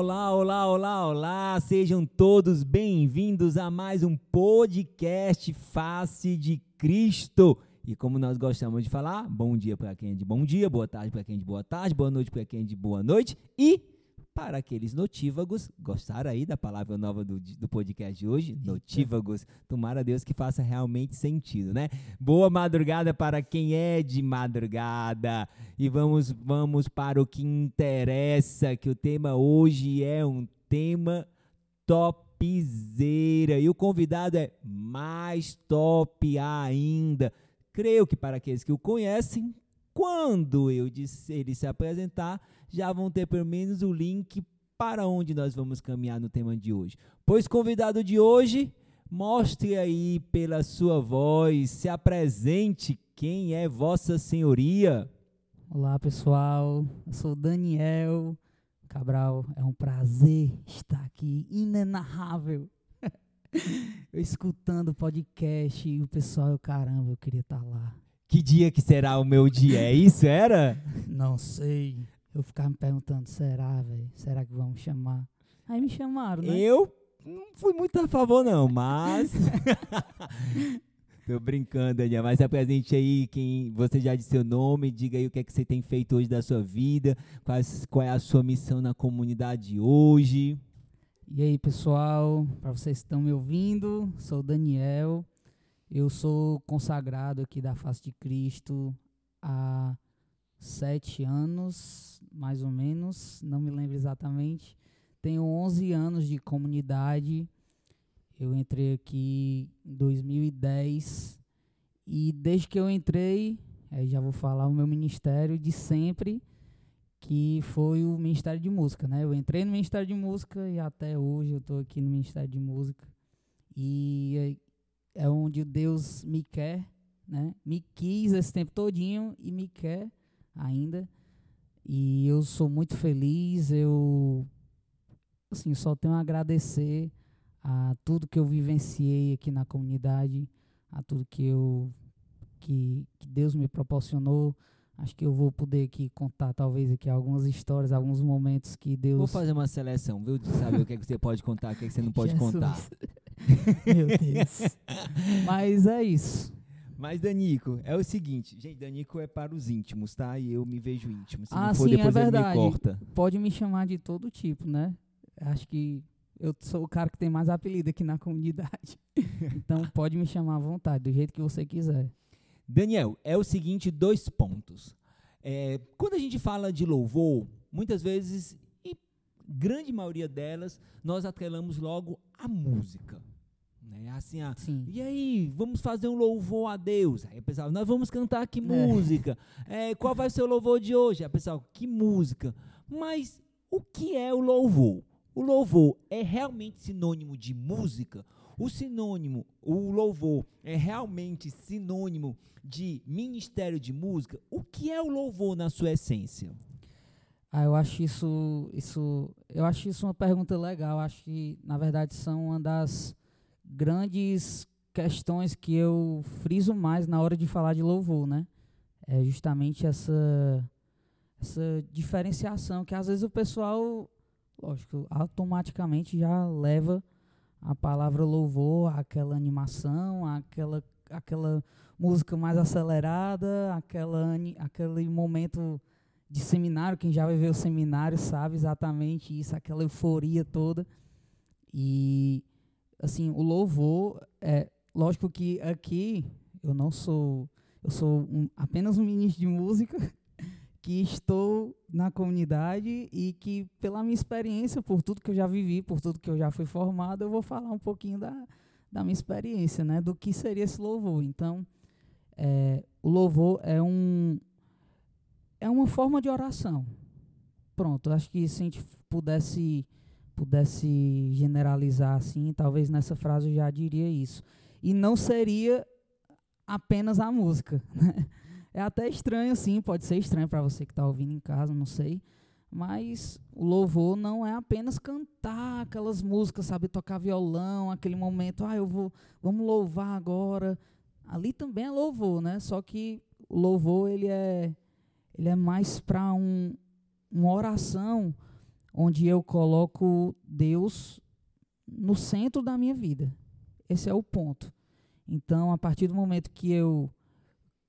Olá, olá, olá, olá! Sejam todos bem-vindos a mais um podcast Face de Cristo. E como nós gostamos de falar, bom dia para quem é de bom dia, boa tarde para quem é de boa tarde, boa noite para quem é de boa noite e para aqueles notívagos, gostaram aí da palavra nova do, do podcast de hoje? Notívagos. Tomara Deus que faça realmente sentido, né? Boa madrugada para quem é de madrugada. E vamos, vamos para o que interessa, que o tema hoje é um tema topzera. E o convidado é mais top ainda. Creio que para aqueles que o conhecem, quando eu disse, ele se apresentar, já vão ter pelo menos o link para onde nós vamos caminhar no tema de hoje. Pois convidado de hoje, mostre aí pela sua voz, se apresente quem é Vossa Senhoria. Olá pessoal, eu sou Daniel Cabral. É um prazer estar aqui, inenarrável. eu escutando o podcast e o pessoal, eu, caramba, eu queria estar lá. Que dia que será o meu dia? É isso, era? Não sei. Eu ficava me perguntando, será, velho? Será que vão me chamar? Aí me chamaram, né? Eu não fui muito a favor, não, mas. Tô brincando, Daniel. Mas apresente aí quem você já disse seu nome, diga aí o que é que você tem feito hoje da sua vida, quais, qual é a sua missão na comunidade hoje. E aí, pessoal, para vocês que estão me ouvindo, sou o Daniel. Eu sou consagrado aqui da Face de Cristo há sete anos, mais ou menos, não me lembro exatamente. Tenho 11 anos de comunidade. Eu entrei aqui em 2010 e desde que eu entrei, já vou falar o meu ministério de sempre, que foi o Ministério de Música, né? Eu entrei no Ministério de Música e até hoje eu estou aqui no Ministério de Música. E é onde Deus me quer, né? Me quis esse tempo todinho e me quer ainda. E eu sou muito feliz, eu assim, só tenho a agradecer a tudo que eu vivenciei aqui na comunidade, a tudo que eu que, que Deus me proporcionou. Acho que eu vou poder aqui contar talvez aqui algumas histórias, alguns momentos que Deus Vou fazer uma seleção, viu? De saber o que, é que você pode contar, o que, é que você não pode Jesus. contar. Meu Deus. Mas é isso. Mas, Danico, é o seguinte, gente, Danico é para os íntimos, tá? E eu me vejo íntimo. Se ah, não for, sim, depois é ele me verdade. corta. Pode me chamar de todo tipo, né? Acho que eu sou o cara que tem mais apelido aqui na comunidade. então pode me chamar à vontade, do jeito que você quiser. Daniel, é o seguinte, dois pontos. É, quando a gente fala de louvor, muitas vezes, e grande maioria delas, nós atrelamos logo a música. Né? Assim, a, Sim. e aí, vamos fazer um louvor a Deus. Aí, pessoal, nós vamos cantar que música? É, qual vai ser o louvor de hoje? Aí, pessoal, que música? Mas o que é o louvor? O louvor é realmente sinônimo de música? O sinônimo, o louvor é realmente sinônimo de ministério de música? O que é o louvor na sua essência? Ah, eu acho isso, isso, eu acho isso uma pergunta legal. Acho que na verdade são uma das grandes questões que eu friso mais na hora de falar de louvor, né? É justamente essa essa diferenciação que às vezes o pessoal, lógico, automaticamente já leva a palavra louvor, aquela animação, aquela aquela música mais acelerada, aquela aquele momento de seminário, quem já viveu seminário sabe exatamente isso, aquela euforia toda. E assim, o louvor é lógico que aqui eu não sou eu sou um, apenas um ministro de música que estou na comunidade e que pela minha experiência, por tudo que eu já vivi, por tudo que eu já fui formado, eu vou falar um pouquinho da, da minha experiência, né, do que seria esse louvor. Então, é, o louvor é um é uma forma de oração. Pronto, acho que se a gente pudesse pudesse generalizar assim, talvez nessa frase eu já diria isso. E não seria apenas a música. Né? É até estranho, sim, pode ser estranho para você que está ouvindo em casa, não sei. Mas o louvor não é apenas cantar aquelas músicas, sabe, tocar violão, aquele momento, ah, eu vou, vamos louvar agora. Ali também é louvor, né? Só que o louvor ele é ele é mais para um, uma oração onde eu coloco Deus no centro da minha vida. Esse é o ponto. Então, a partir do momento que eu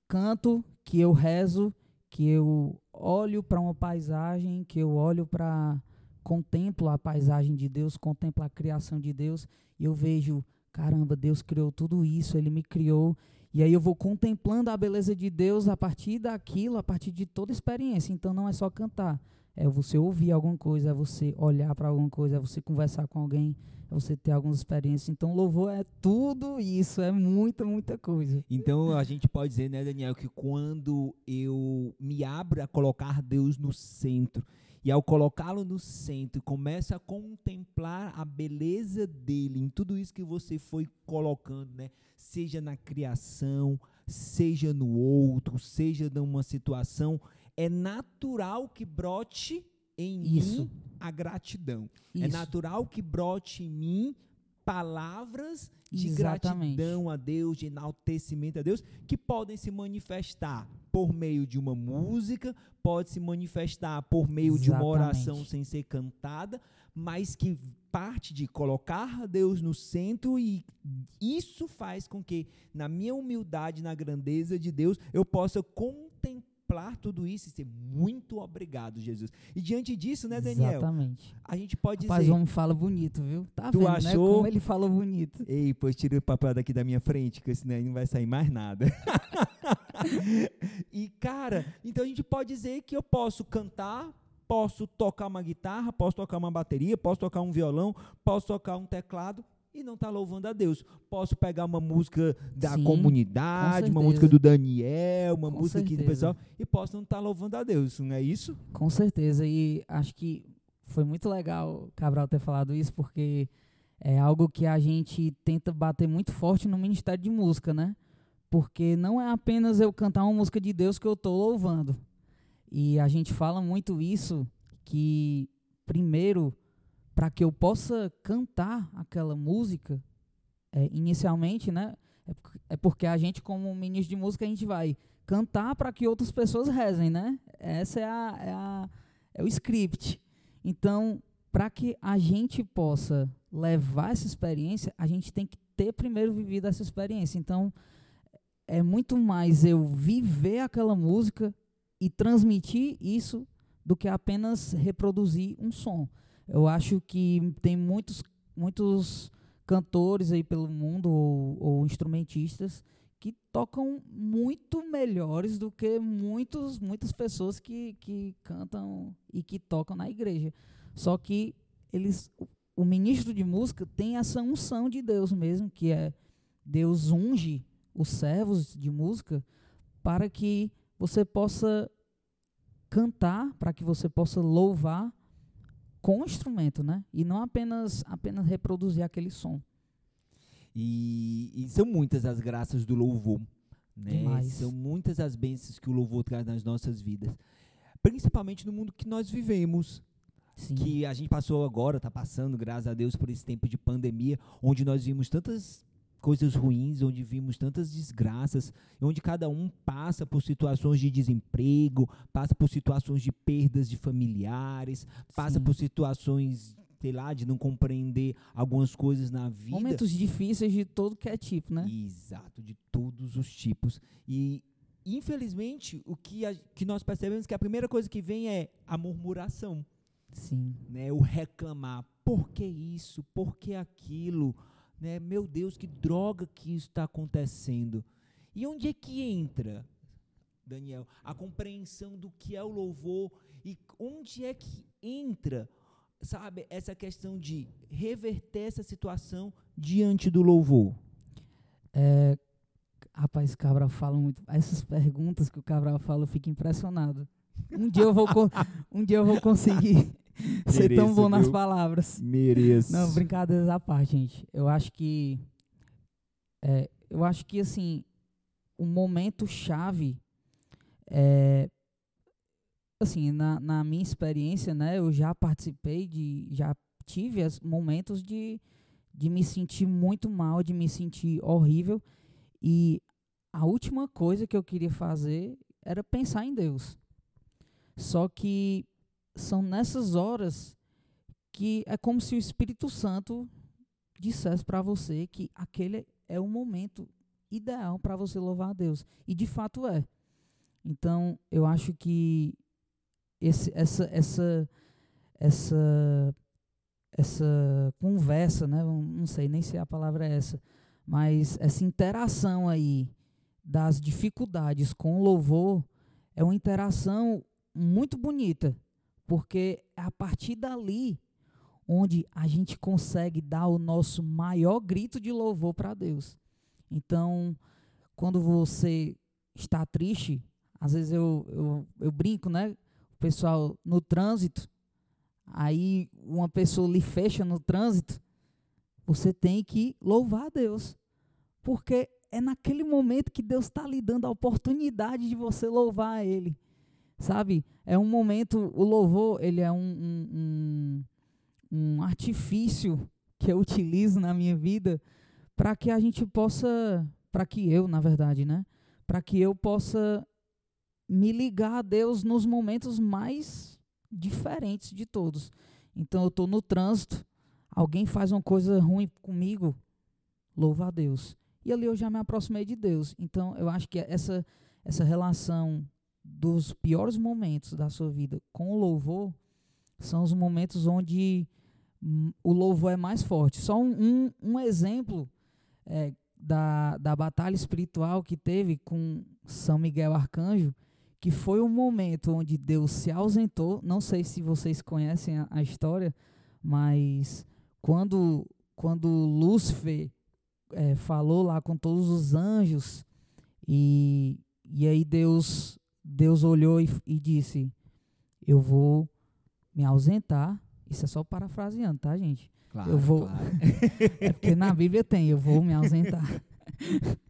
canto, que eu rezo, que eu olho para uma paisagem, que eu olho para contemplo a paisagem de Deus, contemplo a criação de Deus, e eu vejo, caramba, Deus criou tudo isso, ele me criou, e aí eu vou contemplando a beleza de Deus a partir daquilo, a partir de toda experiência. Então não é só cantar, é você ouvir alguma coisa, é você olhar para alguma coisa, é você conversar com alguém, é você ter algumas experiências. Então, louvor é tudo isso, é muita, muita coisa. Então, a gente pode dizer, né, Daniel, que quando eu me abro a colocar Deus no centro, e ao colocá-lo no centro, começa a contemplar a beleza dele em tudo isso que você foi colocando, né? Seja na criação, seja no outro, seja numa situação é natural que brote em Isso. mim a gratidão. É Isso. É natural que brote em mim palavras de Exatamente. gratidão a Deus, de enaltecimento a Deus, que podem se manifestar por meio de uma música, pode se manifestar por meio Exatamente. de uma oração sem ser cantada, mas que parte de colocar Deus no centro e isso faz com que na minha humildade, na grandeza de Deus, eu possa contemplar contemplar tudo isso e ser muito obrigado, Jesus. E diante disso, né, Daniel? Exatamente. A gente pode Rapaz, dizer. o homem fala bonito, viu? Tá Tu vendo, né? achou? Como ele fala bonito. Ei, pois tira o papel daqui da minha frente, que senão aí não vai sair mais nada. e, cara, então a gente pode dizer que eu posso cantar, posso tocar uma guitarra, posso tocar uma bateria, posso tocar um violão, posso tocar um teclado e não está louvando a Deus. Posso pegar uma música da Sim, comunidade, com uma música do certeza. Daniel, uma Com música aqui do certeza. pessoal, e posso não estar louvando a Deus, não é isso? Com certeza. E acho que foi muito legal o Cabral ter falado isso, porque é algo que a gente tenta bater muito forte no Ministério de Música, né? Porque não é apenas eu cantar uma música de Deus que eu estou louvando. E a gente fala muito isso, que primeiro, para que eu possa cantar aquela música, é, inicialmente, né? É, porque- é porque a gente, como ministro de música, a gente vai cantar para que outras pessoas rezem, né? Essa é a, é a é o script. Então, para que a gente possa levar essa experiência, a gente tem que ter primeiro vivido essa experiência. Então, é muito mais eu viver aquela música e transmitir isso do que apenas reproduzir um som. Eu acho que tem muitos, muitos cantores aí pelo mundo ou, ou instrumentistas que tocam muito melhores do que muitos, muitas pessoas que, que cantam e que tocam na igreja. Só que eles, o, ministro de música tem essa unção de Deus mesmo, que é Deus unge os servos de música para que você possa cantar, para que você possa louvar com o instrumento, né? E não apenas apenas reproduzir aquele som. E, e são muitas as graças do louvor. Né? Demais. São muitas as bênçãos que o louvor traz nas nossas vidas. Principalmente no mundo que nós vivemos. Sim. Que a gente passou agora, está passando, graças a Deus, por esse tempo de pandemia, onde nós vimos tantas coisas ruins, onde vimos tantas desgraças, onde cada um passa por situações de desemprego, passa por situações de perdas de familiares, passa Sim. por situações, sei lá, de não compreender algumas coisas na vida. Momentos difíceis de todo que é tipo, né? Exato, de todos os tipos. E, infelizmente, o que, a- que nós percebemos que a primeira coisa que vem é a murmuração, Sim. né? o reclamar. Por que isso? Por que aquilo? Né? Meu Deus, que droga que isso está acontecendo. E onde é que entra, Daniel, a compreensão do que é o louvor e onde é que entra, sabe, essa questão de reverter essa situação diante do louvor? É, rapaz, Cabral fala muito. Essas perguntas que o Cabral fala, eu fico impressionado. Um dia eu vou, um dia eu vou conseguir ser tão bom nas viu? palavras. Mereço. Não, brincadeiras à parte, gente. Eu acho que. é, eu acho que, assim, o momento chave é. Assim, na, na minha experiência, né, eu já participei de. Já tive momentos de, de me sentir muito mal, de me sentir horrível. E a última coisa que eu queria fazer era pensar em Deus. Só que são nessas horas que é como se o Espírito Santo dissesse para você que aquele é o momento ideal para você louvar a Deus. E de fato é. Então, eu acho que esse, essa, essa, essa, essa conversa, né? não sei nem se a palavra é essa, mas essa interação aí das dificuldades com o louvor é uma interação muito bonita, porque é a partir dali onde a gente consegue dar o nosso maior grito de louvor para Deus. Então, quando você está triste, às vezes eu, eu, eu brinco, né? O pessoal no trânsito, aí uma pessoa lhe fecha no trânsito, você tem que louvar a Deus. Porque é naquele momento que Deus está lhe dando a oportunidade de você louvar a Ele. Sabe? É um momento, o louvor, ele é um, um, um, artifício que eu utilizo na minha vida para que a gente possa, para que eu, na verdade, né? Para que eu possa me ligar a Deus nos momentos mais diferentes de todos. Então eu estou no trânsito, alguém faz uma coisa ruim comigo, louva a Deus. E ali eu já me aproximei de Deus. Então eu acho que essa essa relação dos piores momentos da sua vida com o louvor são os momentos onde hum, o louvor é mais forte. Só um, um, um exemplo é, da, da batalha espiritual que teve com São Miguel Arcanjo, que foi um momento onde Deus se ausentou. Não sei se vocês conhecem a, a história, mas quando, quando Lúcifer é, falou lá com todos os anjos, e, e aí Deus, Deus olhou e, e disse: Eu vou me ausentar. Isso é só parafraseando, tá, gente? Claro, eu vou- claro. É porque na Bíblia tem, eu vou me ausentar.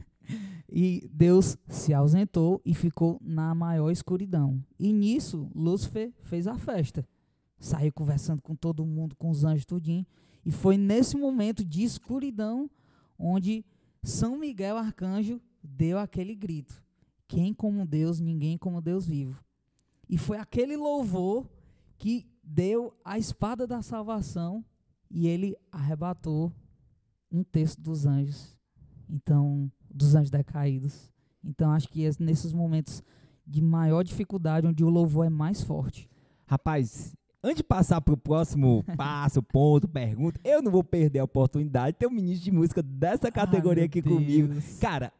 e Deus se ausentou e ficou na maior escuridão. E nisso, Lúcifer fez a festa. Saiu conversando com todo mundo, com os anjos tudinho. E foi nesse momento de escuridão onde São Miguel Arcanjo deu aquele grito. Quem como Deus, ninguém como Deus vivo. E foi aquele louvor que deu a espada da salvação e ele arrebatou um terço dos anjos. Então, dos anjos decaídos. Então, acho que é nesses momentos de maior dificuldade, onde o louvor é mais forte. Rapaz, antes de passar pro próximo passo, ponto, pergunta, eu não vou perder a oportunidade de ter um ministro de música dessa categoria Ai, aqui meu comigo. Deus. Cara,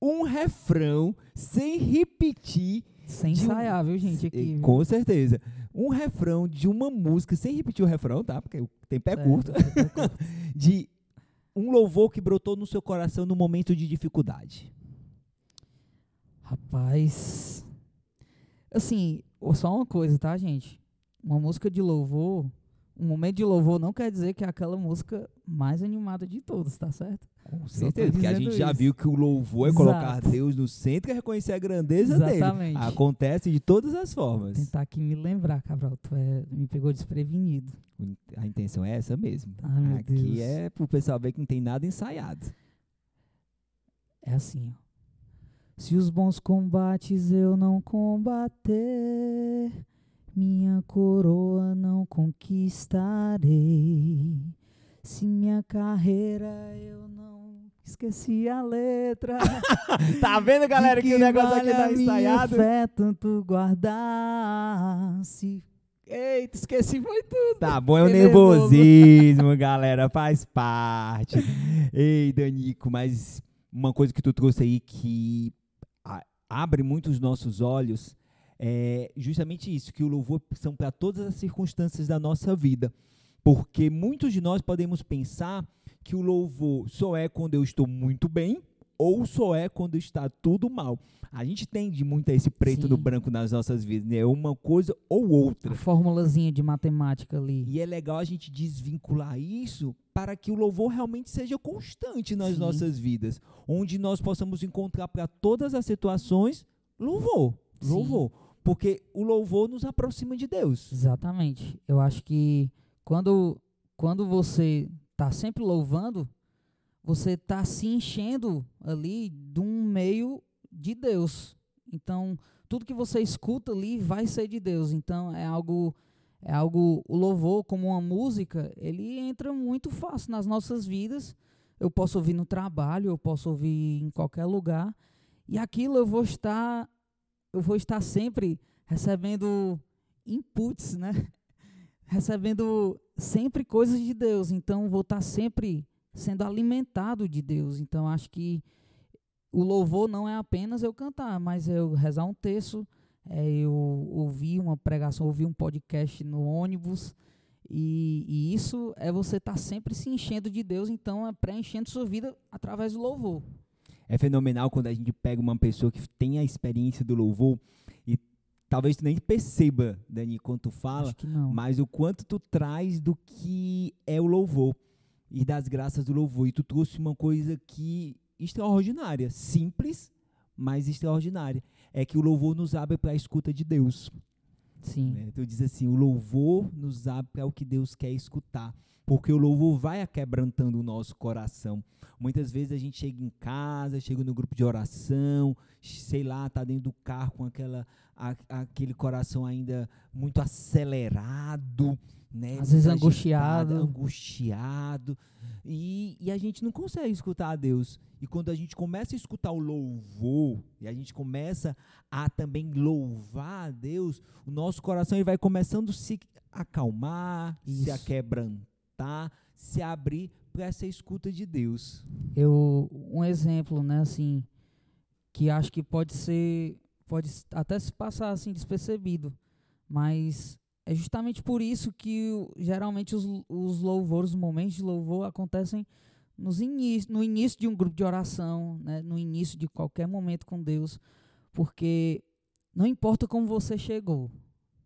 um refrão sem repetir. Sem de um- ensaiar, viu, gente? Aqui, viu? Com certeza. Um refrão de uma música, sem repetir o refrão, tá? Porque o tempo é curto. tempo é curto. De um louvor que brotou no seu coração no momento de dificuldade. Rapaz. Assim, só uma coisa, tá, gente? Uma música de louvor, um momento de louvor não quer dizer que é aquela música mais animada de todas, tá certo? Com certeza, porque a gente já isso. viu que o louvor é colocar Exato. Deus no centro e reconhecer a grandeza Exatamente. dele. Acontece de todas as formas. Tentar aqui me lembrar, Cabral, tu é, me pegou desprevenido. A intenção é essa mesmo. Ai, meu Aqui Deus. é pro pessoal ver que não tem nada ensaiado. É assim, ó. Se os bons combates eu não combater, minha coroa não conquistarei. Se minha carreira eu não esqueci a letra. Tá vendo, galera, de que, o negócio aqui vale tá a minha ensaiado? fé tanto guardar. Se Eita, esqueci foi tudo. Tá bom, é o nervoso. nervosismo, galera, faz parte. Ei, Danico, mas uma coisa que tu trouxe aí que abre muito os nossos olhos é justamente isso, que o louvor são para todas as circunstâncias da nossa vida. Porque muitos de nós podemos pensar que o louvor só é quando eu estou muito bem ou só é quando está tudo mal. A gente tende muito a esse preto no Sim. branco nas nossas vidas, né? Uma coisa ou outra. A formulazinha de matemática ali. E é legal a gente desvincular isso para que o louvor realmente seja constante nas Sim. nossas vidas, onde nós possamos encontrar para todas as situações louvor, Sim. louvor, porque o louvor nos aproxima de Deus. Exatamente. Eu acho que quando, quando você está sempre louvando, você está se enchendo ali de um meio de Deus. Então, tudo que você escuta ali vai ser de Deus. Então, é algo é algo o louvor como uma música, ele entra muito fácil nas nossas vidas. Eu posso ouvir no trabalho, eu posso ouvir em qualquer lugar, e aquilo eu vou estar eu vou estar sempre recebendo inputs, né? Recebendo sempre coisas de Deus. Então vou estar sempre sendo alimentado de Deus. Então acho que o louvor não é apenas eu cantar, mas eu rezar um texto, é eu ouvir uma pregação, ouvir um podcast no ônibus. E, e isso é você estar sempre se enchendo de Deus, então é preenchendo sua vida através do louvor. É fenomenal quando a gente pega uma pessoa que tem a experiência do louvor e talvez tu nem perceba, Dani, quando tu fala, mas o quanto tu traz do que é o louvor e das graças do louvor. E tu trouxe uma coisa que extraordinária, simples, mas extraordinária. É que o louvor nos abre para a escuta de Deus. Sim. né? Tu diz assim, o louvor nos abre para o que Deus quer escutar. Porque o louvor vai aquebrantando o nosso coração. Muitas vezes a gente chega em casa, chega no grupo de oração, sei lá, tá dentro do carro com aquela, a- aquele coração ainda muito acelerado, né? Às vezes angustiado. angustiado. E, e a gente não consegue escutar a Deus. E quando a gente começa a escutar o louvor, e a gente começa a também louvar a Deus, o nosso coração ele vai começando a se acalmar, se Isso. aquebrantar, se abrir para essa escuta de Deus. eu um exemplo, né, assim, que acho que pode ser pode até se passar assim despercebido, mas é justamente por isso que geralmente os, os louvores, os momentos de louvor acontecem nos início, no início de um grupo de oração, né, no início de qualquer momento com Deus, porque não importa como você chegou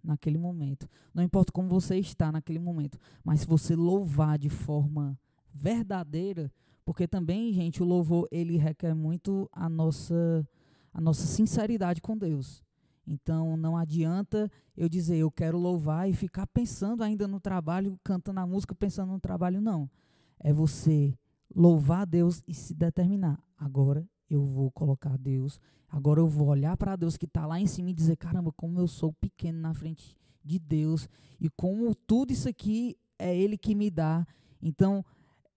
naquele momento, não importa como você está naquele momento, mas se você louvar de forma verdadeira, porque também, gente, o louvor ele requer muito a nossa a nossa sinceridade com Deus. Então não adianta eu dizer eu quero louvar e ficar pensando ainda no trabalho, cantando a música, pensando no trabalho, não. É você louvar a Deus e se determinar. Agora eu vou colocar Deus, agora eu vou olhar para Deus que está lá em cima e dizer: caramba, como eu sou pequeno na frente de Deus e como tudo isso aqui é Ele que me dá. Então,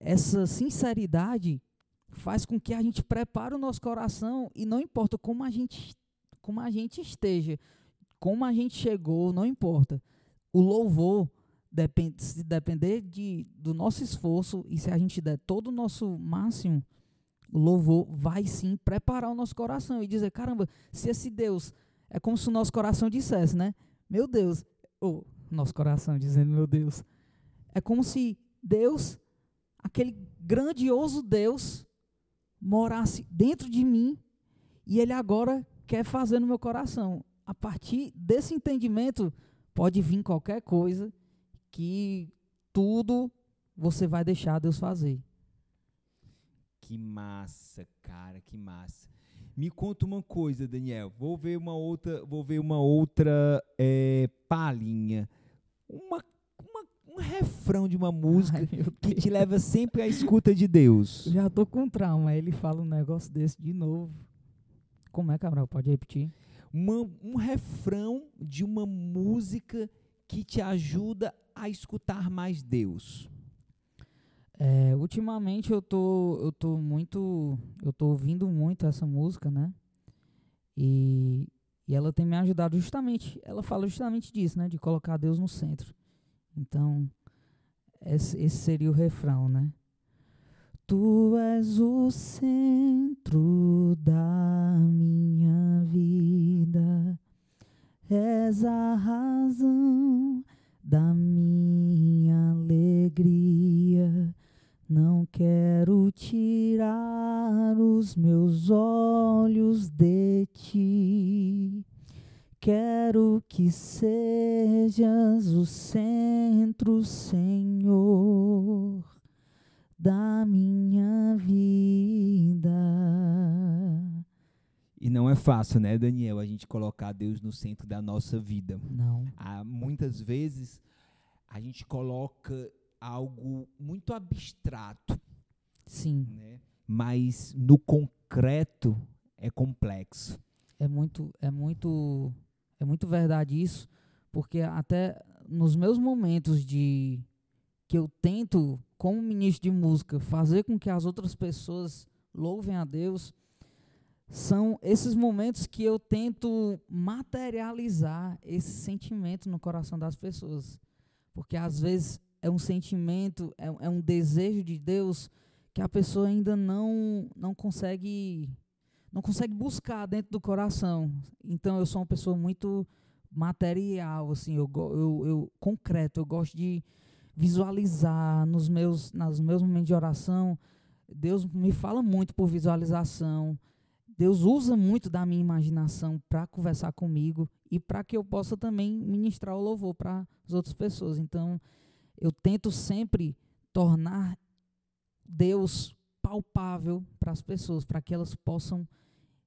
essa sinceridade faz com que a gente prepare o nosso coração e não importa como a gente como a gente esteja, como a gente chegou, não importa. O louvor se depender de do nosso esforço e se a gente der todo o nosso máximo, o louvor vai sim preparar o nosso coração e dizer, caramba, se esse Deus é como se o nosso coração dissesse, né? Meu Deus, ou nosso coração dizendo, meu Deus. É como se Deus, aquele grandioso Deus, morasse dentro de mim e ele agora quer fazer no meu coração. A partir desse entendimento, pode vir qualquer coisa que tudo você vai deixar Deus fazer. Que massa, cara, que massa. Me conta uma coisa, Daniel. Vou ver uma outra, vou ver uma outra palhinha. Uma, uma- um refrão de uma música Ai, que te leva sempre à escuta de Deus. Já tô com trauma. Ele fala um negócio desse de novo. Como é, Cabral? Pode repetir? Uma- um refrão de uma música que te ajuda a escutar mais Deus. É, ultimamente eu tô, eu tô muito, eu tô ouvindo muito essa música, né? E, e ela tem me ajudado justamente, ela fala justamente disso, né? De colocar Deus no centro. Então, esse, esse seria o refrão, né? Tu és o centro da minha vida, és a razão alegria. Não quero tirar os meus olhos de ti. Quero que sejas o centro, Senhor, da minha vida. E não é fácil, né, Daniel, a gente colocar Deus no centro da nossa vida. Não. Há, muitas vezes a gente coloca algo muito abstrato, Sim, né? mas no concreto é complexo. é muito, é muito, é muito verdade isso, porque até nos meus momentos de que eu tento, como ministro de música, fazer com que as outras pessoas louvem a Deus, são esses momentos que eu tento materializar esse sentimento no coração das pessoas. Porque às vezes é um sentimento, é, é um desejo de Deus que a pessoa ainda não, não consegue não consegue buscar dentro do coração. Então eu sou uma pessoa muito material, assim, eu, eu, eu concreto, eu gosto de visualizar nos meus, nos meus momentos de oração. Deus me fala muito por visualização. Deus usa muito da minha imaginação para conversar comigo e para que eu possa também ministrar o louvor para as outras pessoas. Então, eu tento sempre tornar Deus palpável para as pessoas, para que elas possam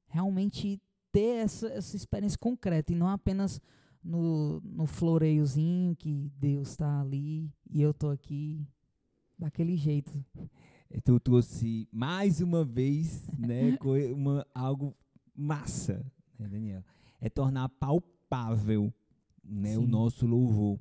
realmente ter essa, essa experiência concreta e não apenas no, no floreiozinho que Deus está ali e eu estou aqui daquele jeito. Tu trouxe mais uma vez, né, uma, algo massa, né, Daniel? É tornar palpável, né, o nosso louvor.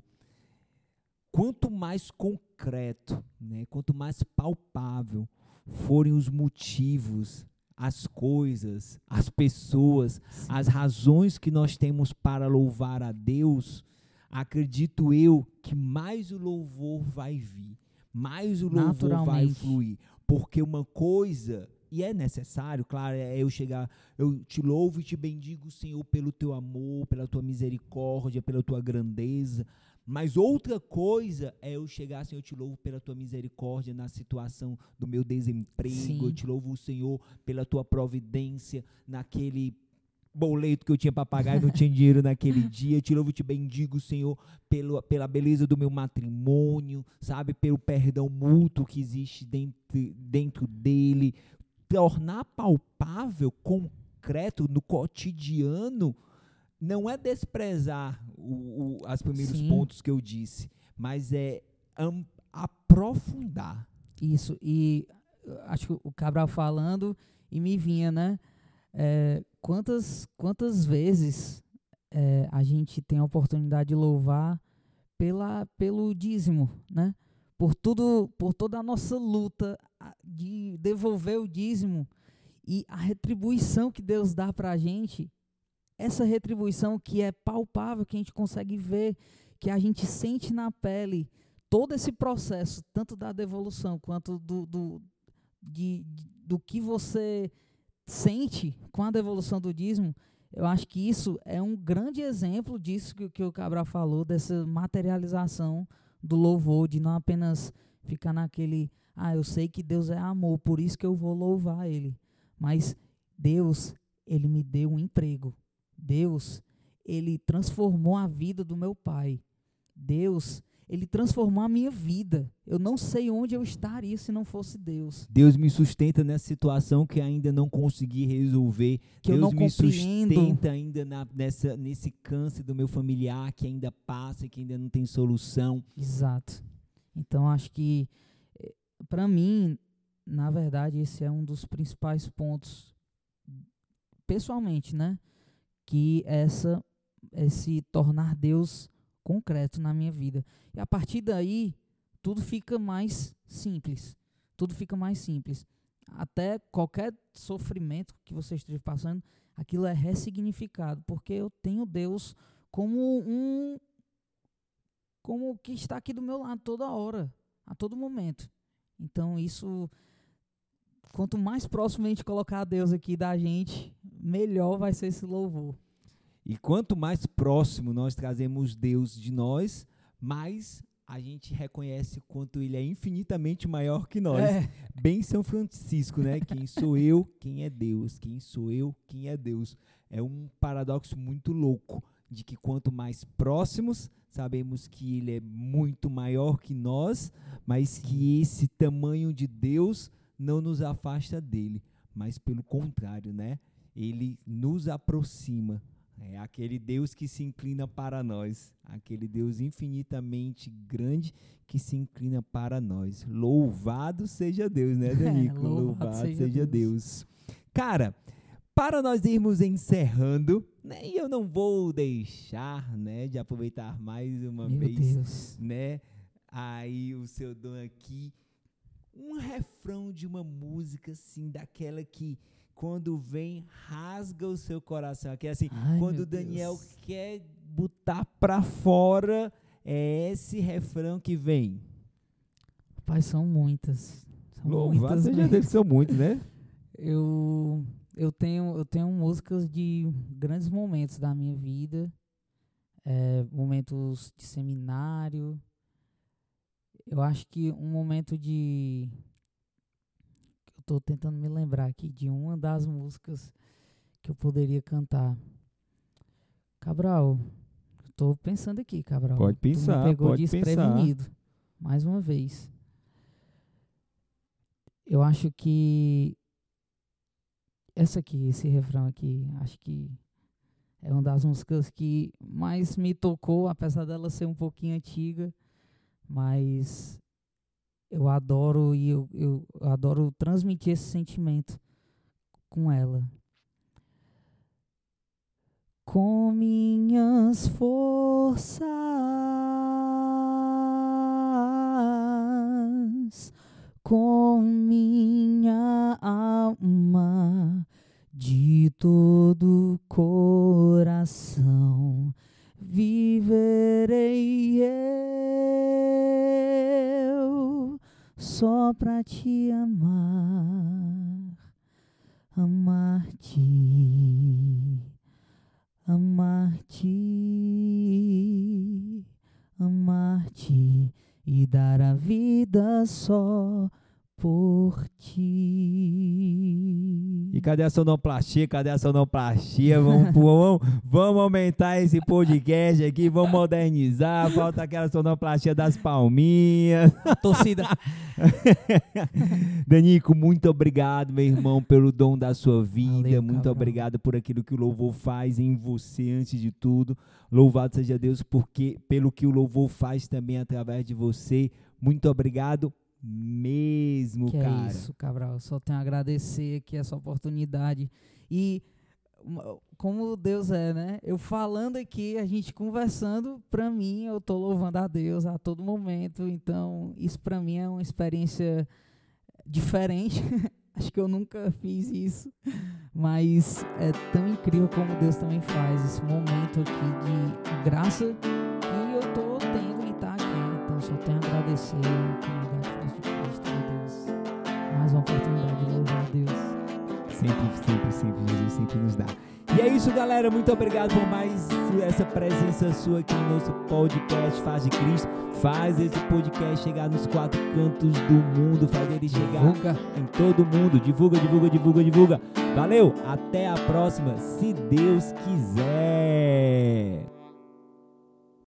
Quanto mais concreto, né, quanto mais palpável forem os motivos, as coisas, as pessoas, as razões que nós temos para louvar a Deus, acredito eu que mais o louvor vai vir, mais o louvor vai fluir, porque uma coisa e é necessário, claro, é eu chegar, eu te louvo e te bendigo, Senhor, pelo teu amor, pela tua misericórdia, pela tua grandeza. Mas outra coisa é eu chegar, Senhor, eu te louvo pela tua misericórdia na situação do meu desemprego. Eu Sim. te louvo, Senhor, pela tua providência naquele boleto que eu tinha para pagar e não tinha dinheiro naquele dia. Eu te louvo te bendigo, Senhor, pelo, pela beleza do meu matrimônio, sabe? Pelo perdão mútuo que existe dentro, dentro dele. Tornar palpável, concreto, no cotidiano, não é desprezar o, o, as primeiros Sim. pontos que eu disse, mas é am- aprofundar. Isso, e uh, acho que o Cabral falando e me vinha, né? É, quantas, quantas vezes é, a gente tem a oportunidade de louvar pela, pelo dízimo, né? Por tudo, por toda a nossa luta de devolver o dízimo e a retribuição que Deus dá para a gente, essa retribuição que é palpável, que a gente consegue ver, que a gente sente na pele, todo esse processo, tanto da devolução quanto do, do, de, do que você sente com a devolução do dízimo, eu acho que isso é um grande exemplo disso que, que o Cabral falou, dessa materialização do louvor, de não apenas ficar naquele, ah, eu sei que Deus é amor, por isso que eu vou louvar Ele. Mas Deus, Ele me deu um emprego. Deus, Ele transformou a vida do meu pai. Deus, Ele transformou a minha vida. Eu não sei onde eu estaria se não fosse Deus. Deus me sustenta nessa situação que ainda não consegui resolver. Que eu Deus não me compreendo. sustenta ainda na- nessa, nesse câncer do meu familiar que ainda passa, que ainda não tem solução. Exato. Então acho que para mim, na verdade, esse é um dos principais pontos pessoalmente, né? Que essa esse tornar Deus concreto na minha vida. E a partir daí, tudo fica mais simples. Tudo fica mais simples. Até qualquer sofrimento que você esteja passando, aquilo é ressignificado, porque eu tenho Deus como um como que está aqui do meu lado toda hora, a todo momento. Então isso quanto mais próximo a gente colocar Deus aqui da gente, melhor vai ser esse louvor. E quanto mais próximo nós trazemos Deus de nós, mais a gente reconhece o quanto ele é infinitamente maior que nós. É, Bem São Francisco, né? Quem sou eu, quem é Deus? Quem sou eu, quem é Deus? É um paradoxo muito louco de que quanto mais próximos, sabemos que ele é muito maior que nós, mas que esse tamanho de Deus não nos afasta dele, mas pelo contrário, né? Ele nos aproxima. É aquele Deus que se inclina para nós, aquele Deus infinitamente grande que se inclina para nós. Louvado seja Deus, né, Danico? Louvado Louvado, seja seja, Deus. Cara, para nós irmos encerrando, né, e eu não vou deixar, né, de aproveitar mais uma meu vez, Deus. né, aí o seu dom aqui, um refrão de uma música assim, daquela que quando vem rasga o seu coração, que é assim, Ai, quando Daniel Deus. quer botar pra fora, é esse refrão que vem. Rapaz, são muitas. São Louvado muitas seja. Deus, que são muitos, né? Eu, eu, tenho, eu tenho músicas de grandes momentos da minha vida, eh, momentos de seminário. Eu acho que um momento de. Eu tô tentando me lembrar aqui de uma das músicas que eu poderia cantar. Cabral, tô pensando aqui, Cabral. Pode Tu me pensar, pegou pode desprevenido. Mais uma vez. Eu acho que essa aqui, esse refrão aqui, acho que é uma das músicas que mais me tocou, apesar dela ser um pouquinho antiga, mas eu adoro e eu, eu adoro transmitir esse sentimento com ela. Com minhas forças, com minha alma, de todo coração, viverei eu só pra te amar, amar-te, amar-te, amar-te e dar a vida só por ti. E cadê a sonoplastia? Cadê a sonoplastia? Vamos, vamos, vamos aumentar esse podcast aqui, vamos modernizar. Falta aquela sonoplastia das palminhas. A torcida. Danico, muito obrigado, meu irmão, pelo dom da sua vida. Valeu, muito Cabral. obrigado por aquilo que o louvor faz em você antes de tudo. Louvado seja Deus porque pelo que o louvor faz também através de você. Muito obrigado mesmo, Que cara. é isso, Cabral. Só tenho a agradecer aqui essa oportunidade. E como Deus é, né? Eu falando aqui, a gente conversando, pra mim, eu tô louvando a Deus a todo momento. Então, isso pra mim é uma experiência diferente. Acho que eu nunca fiz isso. Mas é tão incrível como Deus também faz esse momento aqui de graça que eu tô tendo em estar aqui. Então, só tenho a agradecer a comunidade Mais uma oportunidade de louvar a Deus. Sempre, sempre, sempre, Jesus sempre nos dá. E é isso, galera. Muito obrigado por mais essa presença sua aqui no nosso podcast Faz de Cristo. Faz esse podcast chegar nos quatro cantos do mundo, faz ele chegar Divulga. em todo mundo. Divulga, divulga, divulga, divulga. Valeu, até a próxima, se Deus quiser.